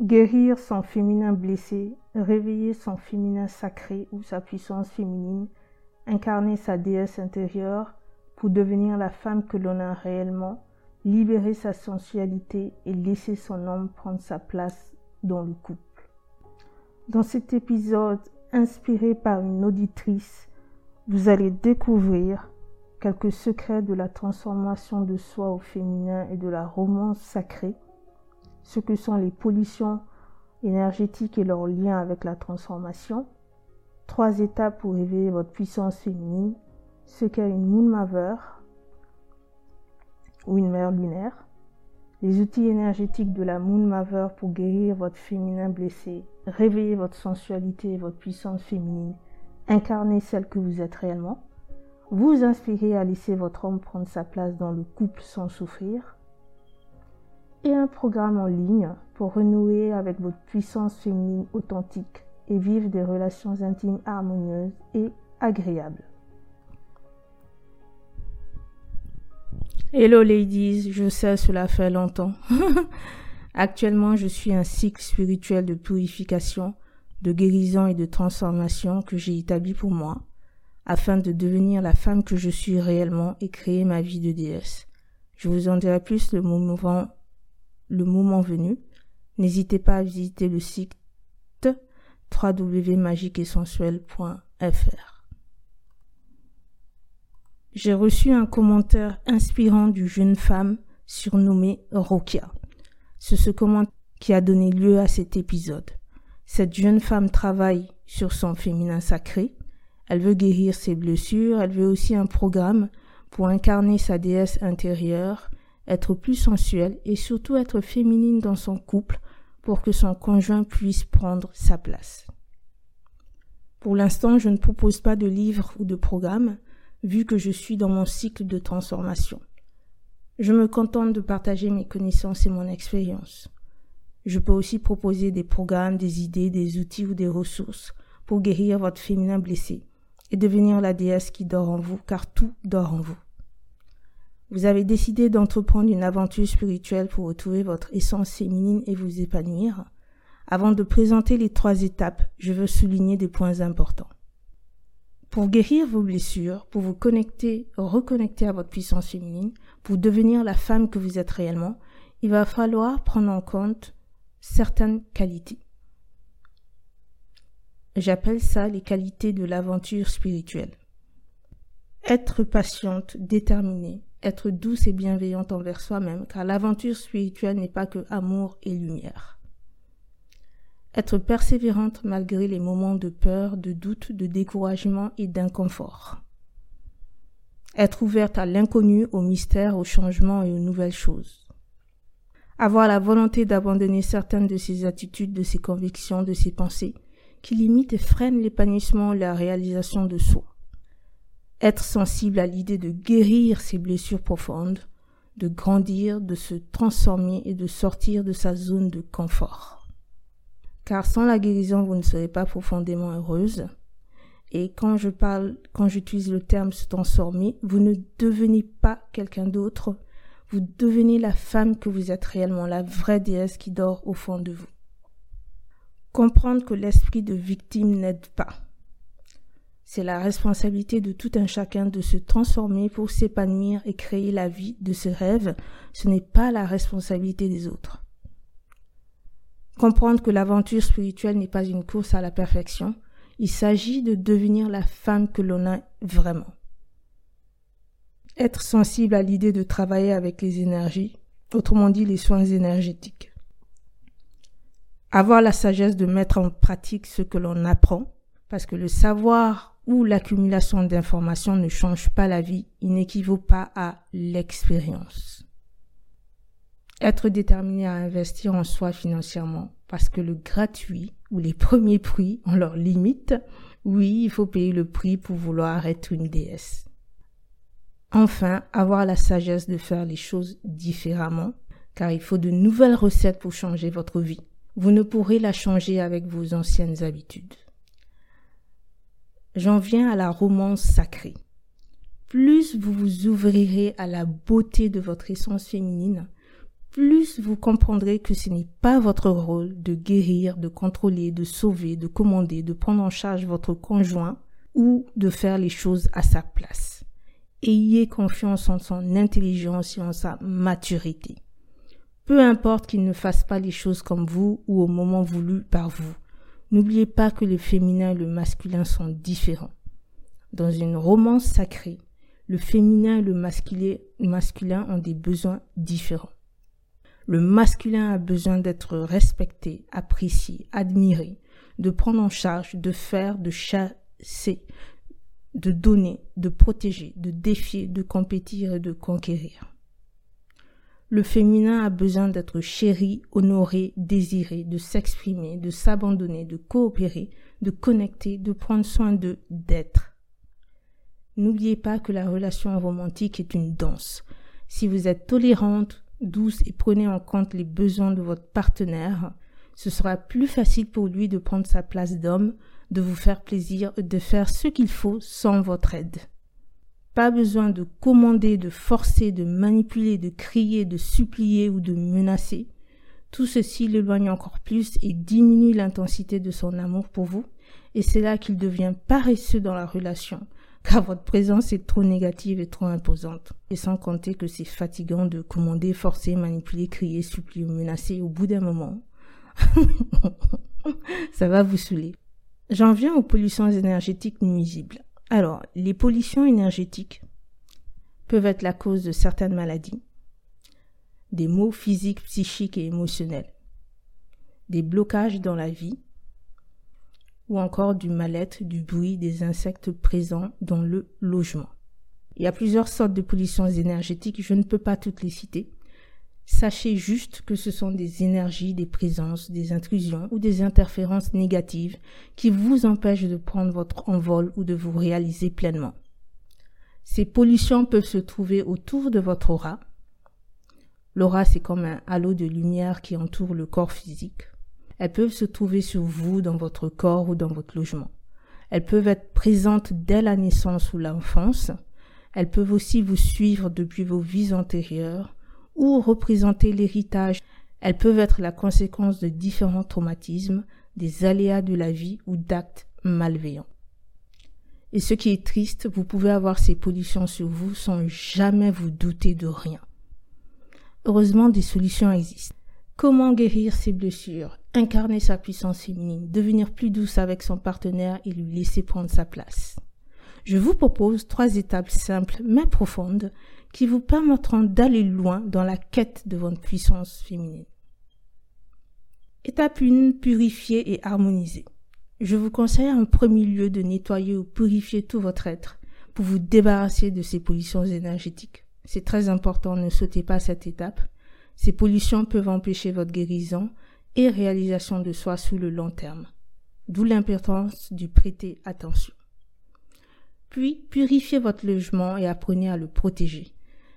Guérir son féminin blessé, réveiller son féminin sacré ou sa puissance féminine, incarner sa déesse intérieure pour devenir la femme que l'on a réellement, libérer sa sensualité et laisser son homme prendre sa place dans le couple. Dans cet épisode, inspiré par une auditrice, vous allez découvrir quelques secrets de la transformation de soi au féminin et de la romance sacrée ce que sont les pollutions énergétiques et leur lien avec la transformation. Trois étapes pour réveiller votre puissance féminine. Ce qu'est une moon maver ou une mère lunaire. Les outils énergétiques de la moon maver pour guérir votre féminin blessé, réveiller votre sensualité et votre puissance féminine, incarner celle que vous êtes réellement. Vous inspirer à laisser votre homme prendre sa place dans le couple sans souffrir et un programme en ligne pour renouer avec votre puissance féminine authentique et vivre des relations intimes harmonieuses et agréables. Hello ladies, je sais cela fait longtemps. Actuellement, je suis un cycle spirituel de purification, de guérison et de transformation que j'ai établi pour moi, afin de devenir la femme que je suis réellement et créer ma vie de déesse. Je vous en dirai plus le moment le moment venu, n'hésitez pas à visiter le site www.magiquesensuel.fr. J'ai reçu un commentaire inspirant d'une jeune femme surnommée Rokia. C'est ce commentaire qui a donné lieu à cet épisode. Cette jeune femme travaille sur son féminin sacré. Elle veut guérir ses blessures. Elle veut aussi un programme pour incarner sa déesse intérieure être plus sensuelle et surtout être féminine dans son couple pour que son conjoint puisse prendre sa place. Pour l'instant, je ne propose pas de livre ou de programme, vu que je suis dans mon cycle de transformation. Je me contente de partager mes connaissances et mon expérience. Je peux aussi proposer des programmes, des idées, des outils ou des ressources pour guérir votre féminin blessé et devenir la déesse qui dort en vous, car tout dort en vous. Vous avez décidé d'entreprendre une aventure spirituelle pour retrouver votre essence féminine et vous épanouir. Avant de présenter les trois étapes, je veux souligner des points importants. Pour guérir vos blessures, pour vous connecter, reconnecter à votre puissance féminine, pour devenir la femme que vous êtes réellement, il va falloir prendre en compte certaines qualités. J'appelle ça les qualités de l'aventure spirituelle. Être patiente, déterminée, être douce et bienveillante envers soi-même, car l'aventure spirituelle n'est pas que amour et lumière. Être persévérante malgré les moments de peur, de doute, de découragement et d'inconfort. Être ouverte à l'inconnu, au mystère, au changement et aux nouvelles choses. Avoir la volonté d'abandonner certaines de ses attitudes, de ses convictions, de ses pensées, qui limitent et freinent l'épanouissement et la réalisation de soi être sensible à l'idée de guérir ses blessures profondes, de grandir, de se transformer et de sortir de sa zone de confort. Car sans la guérison, vous ne serez pas profondément heureuse. Et quand je parle, quand j'utilise le terme se transformer, vous ne devenez pas quelqu'un d'autre, vous devenez la femme que vous êtes réellement, la vraie déesse qui dort au fond de vous. Comprendre que l'esprit de victime n'aide pas c'est la responsabilité de tout un chacun de se transformer pour s'épanouir et créer la vie de ce rêve. Ce n'est pas la responsabilité des autres. Comprendre que l'aventure spirituelle n'est pas une course à la perfection. Il s'agit de devenir la femme que l'on a vraiment. Être sensible à l'idée de travailler avec les énergies, autrement dit les soins énergétiques. Avoir la sagesse de mettre en pratique ce que l'on apprend, parce que le savoir où l'accumulation d'informations ne change pas la vie, il n'équivaut pas à l'expérience. Être déterminé à investir en soi financièrement, parce que le gratuit ou les premiers prix ont leurs limites, oui, il faut payer le prix pour vouloir être une déesse. Enfin, avoir la sagesse de faire les choses différemment, car il faut de nouvelles recettes pour changer votre vie. Vous ne pourrez la changer avec vos anciennes habitudes j'en viens à la romance sacrée. Plus vous vous ouvrirez à la beauté de votre essence féminine, plus vous comprendrez que ce n'est pas votre rôle de guérir, de contrôler, de sauver, de commander, de prendre en charge votre conjoint ou de faire les choses à sa place. Ayez confiance en son intelligence et en sa maturité. Peu importe qu'il ne fasse pas les choses comme vous ou au moment voulu par vous. N'oubliez pas que le féminin et le masculin sont différents. Dans une romance sacrée, le féminin et le masculin ont des besoins différents. Le masculin a besoin d'être respecté, apprécié, admiré, de prendre en charge, de faire, de chasser, de donner, de protéger, de défier, de compétir et de conquérir. Le féminin a besoin d'être chéri, honoré, désiré, de s'exprimer, de s'abandonner, de coopérer, de connecter, de prendre soin de, d'être. N'oubliez pas que la relation romantique est une danse. Si vous êtes tolérante, douce et prenez en compte les besoins de votre partenaire, ce sera plus facile pour lui de prendre sa place d'homme, de vous faire plaisir, de faire ce qu'il faut sans votre aide. Pas besoin de commander, de forcer, de manipuler, de crier, de supplier ou de menacer. Tout ceci l'éloigne encore plus et diminue l'intensité de son amour pour vous, et c'est là qu'il devient paresseux dans la relation, car votre présence est trop négative et trop imposante. Et sans compter que c'est fatigant de commander, forcer, manipuler, crier, supplier ou menacer au bout d'un moment. Ça va vous saouler. J'en viens aux pollutions énergétiques nuisibles. Alors, les pollutions énergétiques peuvent être la cause de certaines maladies, des maux physiques, psychiques et émotionnels, des blocages dans la vie, ou encore du mal-être, du bruit, des insectes présents dans le logement. Il y a plusieurs sortes de pollutions énergétiques, je ne peux pas toutes les citer. Sachez juste que ce sont des énergies, des présences, des intrusions ou des interférences négatives qui vous empêchent de prendre votre envol ou de vous réaliser pleinement. Ces pollutions peuvent se trouver autour de votre aura. L'aura, c'est comme un halo de lumière qui entoure le corps physique. Elles peuvent se trouver sur vous, dans votre corps ou dans votre logement. Elles peuvent être présentes dès la naissance ou l'enfance. Elles peuvent aussi vous suivre depuis vos vies antérieures ou représenter l'héritage. Elles peuvent être la conséquence de différents traumatismes, des aléas de la vie ou d'actes malveillants. Et ce qui est triste, vous pouvez avoir ces pollutions sur vous sans jamais vous douter de rien. Heureusement, des solutions existent. Comment guérir ses blessures, incarner sa puissance féminine, devenir plus douce avec son partenaire et lui laisser prendre sa place? Je vous propose trois étapes simples mais profondes qui vous permettront d'aller loin dans la quête de votre puissance féminine. Étape 1. Purifier et harmoniser. Je vous conseille en premier lieu de nettoyer ou purifier tout votre être pour vous débarrasser de ces pollutions énergétiques. C'est très important, ne sautez pas cette étape. Ces pollutions peuvent empêcher votre guérison et réalisation de soi sous le long terme. D'où l'importance du prêter attention. Puis, purifiez votre logement et apprenez à le protéger.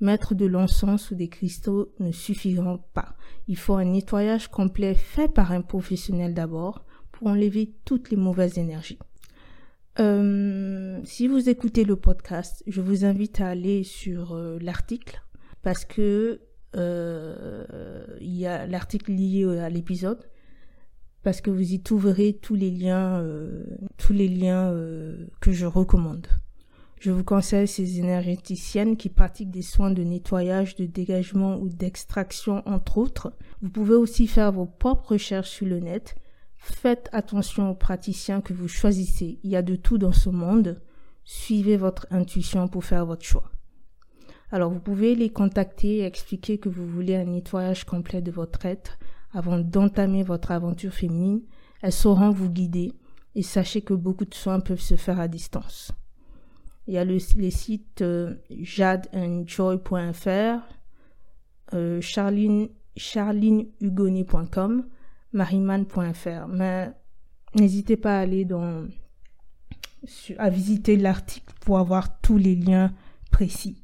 Mettre de l'encens ou des cristaux ne suffiront pas. Il faut un nettoyage complet fait par un professionnel d'abord pour enlever toutes les mauvaises énergies. Euh, si vous écoutez le podcast, je vous invite à aller sur euh, l'article parce que euh, il y a l'article lié à l'épisode parce que vous y trouverez tous les liens, tous les liens que je recommande. Je vous conseille ces énergéticiennes qui pratiquent des soins de nettoyage, de dégagement ou d'extraction, entre autres. Vous pouvez aussi faire vos propres recherches sur le net. Faites attention aux praticiens que vous choisissez. Il y a de tout dans ce monde. Suivez votre intuition pour faire votre choix. Alors vous pouvez les contacter et expliquer que vous voulez un nettoyage complet de votre être avant d'entamer votre aventure féminine. Elles sauront vous guider et sachez que beaucoup de soins peuvent se faire à distance. Il y a le, les sites euh, jadeandjoy.fr, euh, charline, mariman.fr. Mais n'hésitez pas à aller dans, à visiter l'article pour avoir tous les liens précis.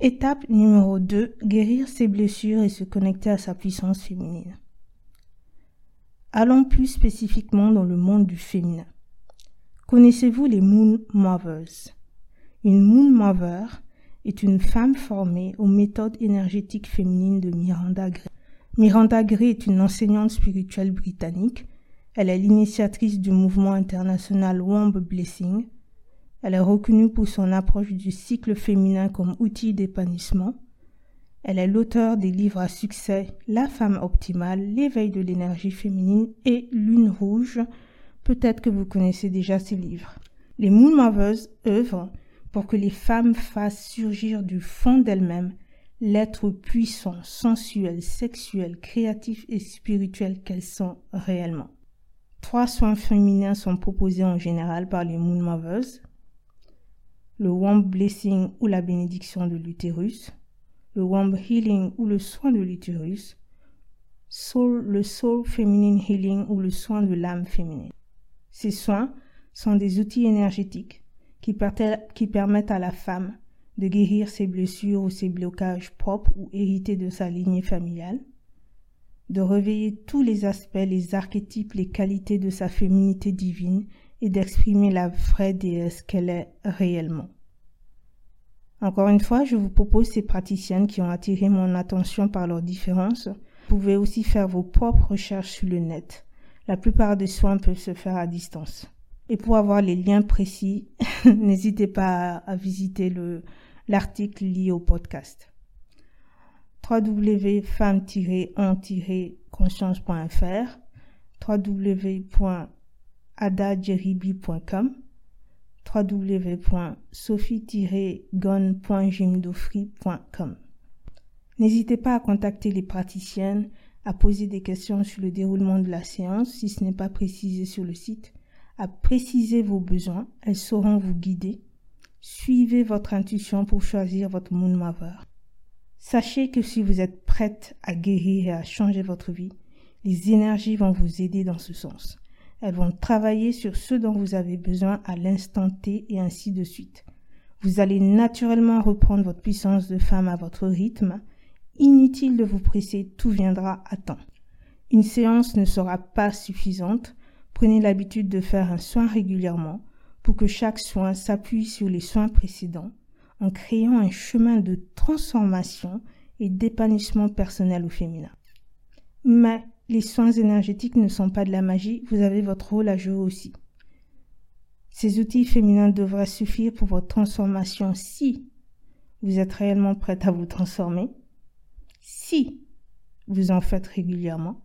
Étape numéro 2. Guérir ses blessures et se connecter à sa puissance féminine. Allons plus spécifiquement dans le monde du féminin. Connaissez-vous les Moon Movers? Une Moon Mover est une femme formée aux méthodes énergétiques féminines de Miranda Gray. Miranda Gray est une enseignante spirituelle britannique. Elle est l'initiatrice du mouvement international Womb Blessing. Elle est reconnue pour son approche du cycle féminin comme outil d'épanouissement. Elle est l'auteur des livres à succès La femme optimale, l'éveil de l'énergie féminine et Lune rouge. Peut-être que vous connaissez déjà ces livres. Les Moon Mothers œuvrent pour que les femmes fassent surgir du fond d'elles-mêmes l'être puissant, sensuel, sexuel, créatif et spirituel qu'elles sont réellement. Trois soins féminins sont proposés en général par les Moon Mothers. Le Womb Blessing ou la bénédiction de l'utérus, le Womb Healing ou le soin de l'utérus, le Soul Feminine Healing ou le soin de l'âme féminine. Ces soins sont des outils énergétiques qui, permettent à la femme de guérir ses blessures ou ses blocages propres ou hérités de sa lignée familiale, de réveiller tous les aspects, les archétypes, les qualités de sa féminité divine et d'exprimer la vraie déesse qu'elle est réellement. Encore une fois, je vous propose ces praticiennes qui ont attiré mon attention par leurs différences. Vous pouvez aussi faire vos propres recherches sur le net. La plupart des soins peuvent se faire à distance. Et pour avoir les liens précis, n'hésitez pas à, visiter le, l'article lié au podcast. www.femme-en-conscience.fr www.adajeribi.com www.sophie-gon.jimdofree.com N'hésitez pas à contacter les praticiennes, à poser des questions sur le déroulement de la séance si ce n'est pas précisé sur le site, à préciser vos besoins, elles sauront vous guider Suivez votre intuition pour choisir votre Moon. Sachez que si vous êtes prête à guérir et à changer votre vie, les énergies vont vous aider dans ce sens. Elles vont travailler sur ce dont vous avez besoin à l'instant T et ainsi de suite. Vous allez naturellement reprendre votre puissance de femme à votre rythme. Inutile de vous presser, tout viendra à temps. Une séance ne sera pas suffisante. Prenez l'habitude de faire un soin régulièrement pour que chaque soin s'appuie sur les soins précédents en créant un chemin de transformation et d'épanouissement personnel au féminin. Mais les soins énergétiques ne sont pas de la magie, vous avez votre rôle à jouer aussi. Ces outils féminins devraient suffire pour votre transformation si vous êtes réellement prête à vous transformer, si vous en faites régulièrement,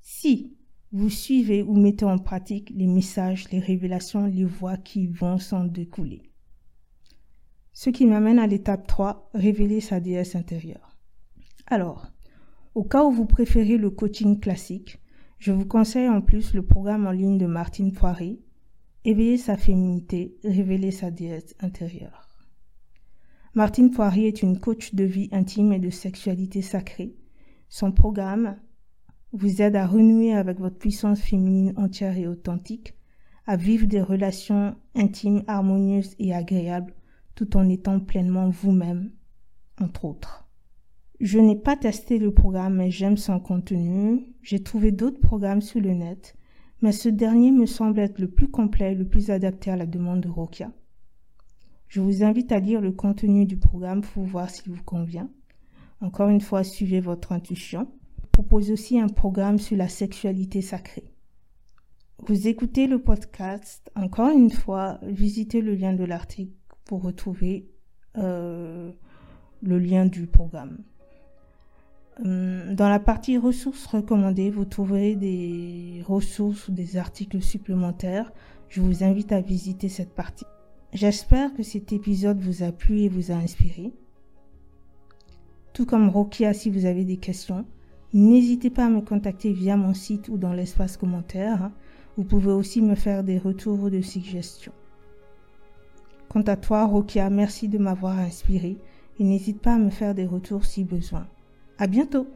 si vous suivez ou mettez en pratique les messages, les révélations, les voix qui vont s'en découler. Ce qui m'amène à l'étape 3, révéler sa déesse intérieure. Alors, au cas où vous préférez le coaching classique, je vous conseille en plus le programme en ligne de Martine Poiré, Éveiller sa féminité, révéler sa déesse intérieure. Martine Poirier est une coach de vie intime et de sexualité sacrée. Son programme vous aide à renouer avec votre puissance féminine entière et authentique, à vivre des relations intimes, harmonieuses et agréables, tout en étant pleinement vous-même, entre autres. Je n'ai pas testé le programme, mais j'aime son contenu. J'ai trouvé d'autres programmes sur le net, mais ce dernier me semble être le plus complet, le plus adapté à la demande de Rokia. Je vous invite à lire le contenu du programme pour voir s'il vous convient. Encore une fois, suivez votre intuition propose aussi un programme sur la sexualité sacrée. Vous écoutez le podcast, encore une fois, visitez le lien de l'article pour retrouver euh, le lien du programme. Hum, dans la partie ressources recommandées, vous trouverez des ressources ou des articles supplémentaires. Je vous invite à visiter cette partie. J'espère que cet épisode vous a plu et vous a inspiré. Tout comme Rokia, si vous avez des questions, N'hésitez pas à me contacter via mon site ou dans l'espace commentaire. Vous pouvez aussi me faire des retours ou des suggestions. Quant à toi, Rokia, merci de m'avoir inspiré et n'hésite pas à me faire des retours si besoin. À bientôt!